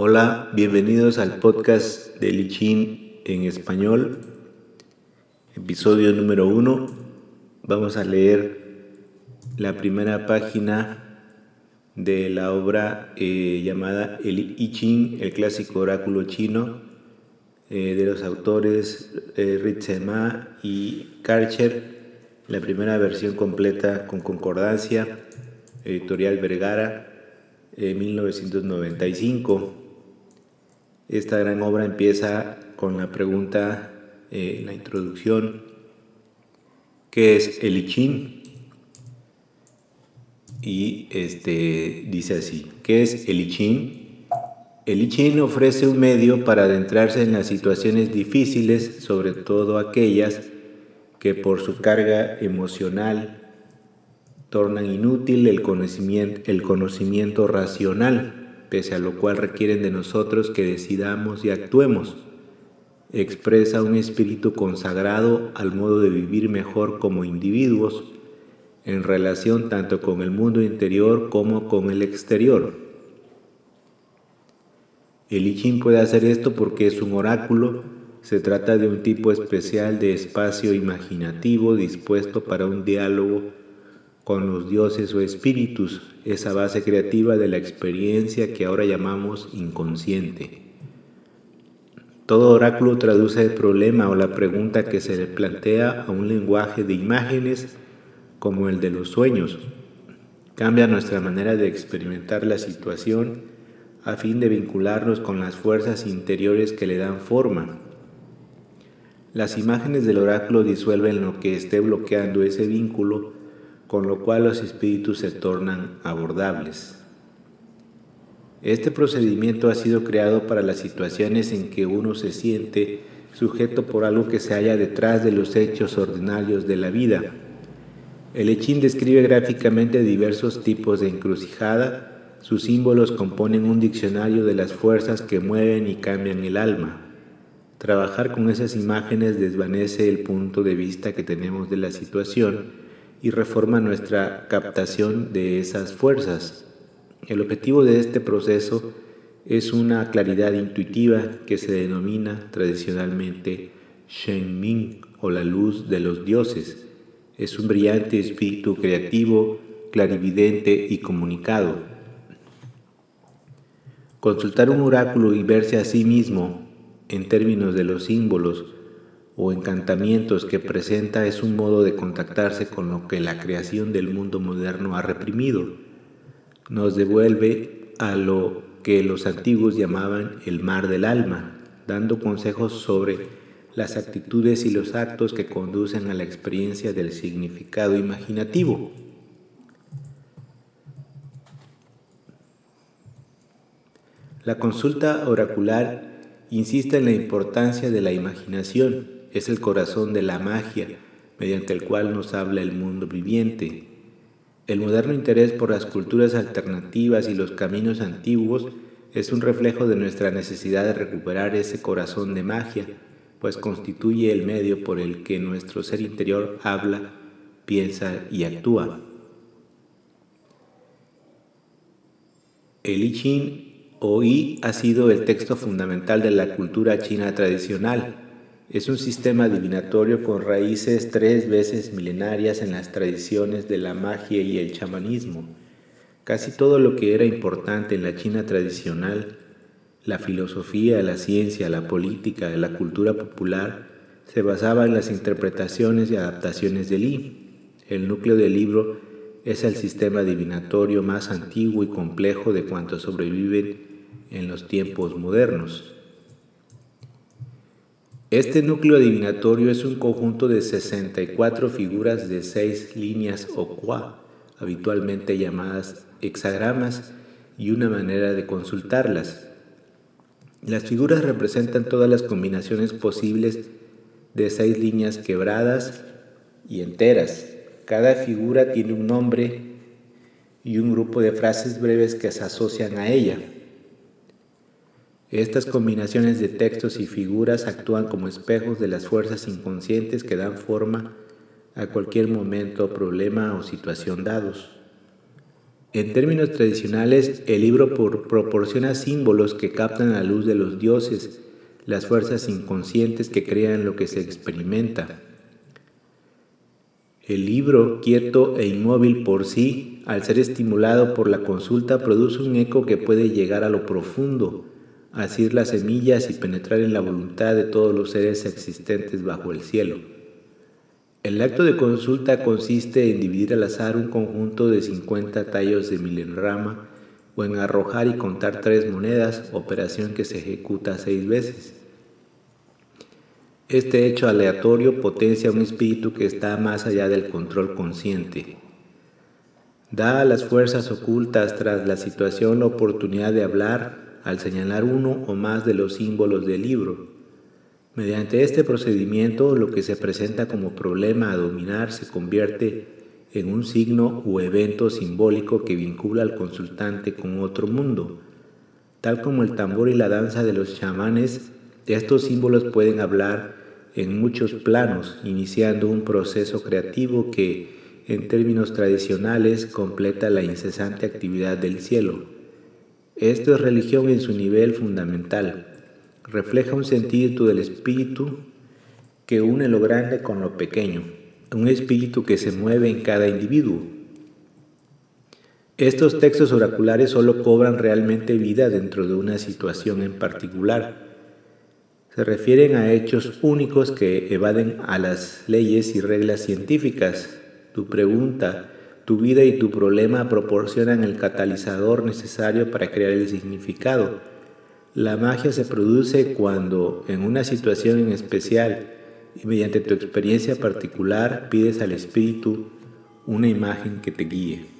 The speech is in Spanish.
Hola, bienvenidos al podcast de Lichin en español, episodio número uno. Vamos a leer la primera página de la obra eh, llamada El I Ching, el clásico oráculo chino, eh, de los autores eh, y Karcher, la primera versión completa con concordancia, editorial Vergara, 1995. Esta gran obra empieza con la pregunta en la introducción, ¿qué es el Y este, dice así, ¿qué es el I El I ofrece un medio para adentrarse en las situaciones difíciles, sobre todo aquellas que por su carga emocional tornan inútil el conocimiento, el conocimiento racional pese a lo cual requieren de nosotros que decidamos y actuemos. Expresa un espíritu consagrado al modo de vivir mejor como individuos en relación tanto con el mundo interior como con el exterior. El I puede hacer esto porque es un oráculo, se trata de un tipo especial de espacio imaginativo dispuesto para un diálogo con los dioses o espíritus, esa base creativa de la experiencia que ahora llamamos inconsciente. Todo oráculo traduce el problema o la pregunta que se le plantea a un lenguaje de imágenes como el de los sueños. Cambia nuestra manera de experimentar la situación a fin de vincularnos con las fuerzas interiores que le dan forma. Las imágenes del oráculo disuelven lo que esté bloqueando ese vínculo con lo cual los espíritus se tornan abordables. Este procedimiento ha sido creado para las situaciones en que uno se siente sujeto por algo que se halla detrás de los hechos ordinarios de la vida. El Echín describe gráficamente diversos tipos de encrucijada. Sus símbolos componen un diccionario de las fuerzas que mueven y cambian el alma. Trabajar con esas imágenes desvanece el punto de vista que tenemos de la situación y reforma nuestra captación de esas fuerzas. El objetivo de este proceso es una claridad intuitiva que se denomina tradicionalmente Shen Ming o la luz de los dioses. Es un brillante espíritu creativo, clarividente y comunicado. Consultar un oráculo y verse a sí mismo en términos de los símbolos o encantamientos que presenta es un modo de contactarse con lo que la creación del mundo moderno ha reprimido. Nos devuelve a lo que los antiguos llamaban el mar del alma, dando consejos sobre las actitudes y los actos que conducen a la experiencia del significado imaginativo. La consulta oracular insiste en la importancia de la imaginación es el corazón de la magia mediante el cual nos habla el mundo viviente. El moderno interés por las culturas alternativas y los caminos antiguos es un reflejo de nuestra necesidad de recuperar ese corazón de magia, pues constituye el medio por el que nuestro ser interior habla, piensa y actúa. El I Ching o I ha sido el texto fundamental de la cultura china tradicional es un sistema adivinatorio con raíces tres veces milenarias en las tradiciones de la magia y el chamanismo. Casi todo lo que era importante en la China tradicional, la filosofía, la ciencia, la política, la cultura popular, se basaba en las interpretaciones y adaptaciones de Li. El núcleo del libro es el sistema adivinatorio más antiguo y complejo de cuantos sobreviven en los tiempos modernos. Este núcleo adivinatorio es un conjunto de 64 figuras de seis líneas o qua, habitualmente llamadas hexagramas, y una manera de consultarlas. Las figuras representan todas las combinaciones posibles de seis líneas quebradas y enteras. Cada figura tiene un nombre y un grupo de frases breves que se asocian a ella. Estas combinaciones de textos y figuras actúan como espejos de las fuerzas inconscientes que dan forma a cualquier momento, problema o situación dados. En términos tradicionales, el libro proporciona símbolos que captan la luz de los dioses, las fuerzas inconscientes que crean lo que se experimenta. El libro, quieto e inmóvil por sí, al ser estimulado por la consulta, produce un eco que puede llegar a lo profundo, asir las semillas y penetrar en la voluntad de todos los seres existentes bajo el cielo. El acto de consulta consiste en dividir al azar un conjunto de 50 tallos de milenrama o en arrojar y contar tres monedas, operación que se ejecuta seis veces. Este hecho aleatorio potencia un espíritu que está más allá del control consciente. Da a las fuerzas ocultas tras la situación la oportunidad de hablar al señalar uno o más de los símbolos del libro. Mediante este procedimiento, lo que se presenta como problema a dominar se convierte en un signo o evento simbólico que vincula al consultante con otro mundo. Tal como el tambor y la danza de los chamanes, estos símbolos pueden hablar en muchos planos, iniciando un proceso creativo que, en términos tradicionales, completa la incesante actividad del cielo. Esto es religión en su nivel fundamental. Refleja un sentido del espíritu que une lo grande con lo pequeño, un espíritu que se mueve en cada individuo. Estos textos oraculares solo cobran realmente vida dentro de una situación en particular se refieren a hechos únicos que evaden a las leyes y reglas científicas. Tu pregunta, tu vida y tu problema proporcionan el catalizador necesario para crear el significado. La magia se produce cuando, en una situación en especial y mediante tu experiencia particular, pides al Espíritu una imagen que te guíe.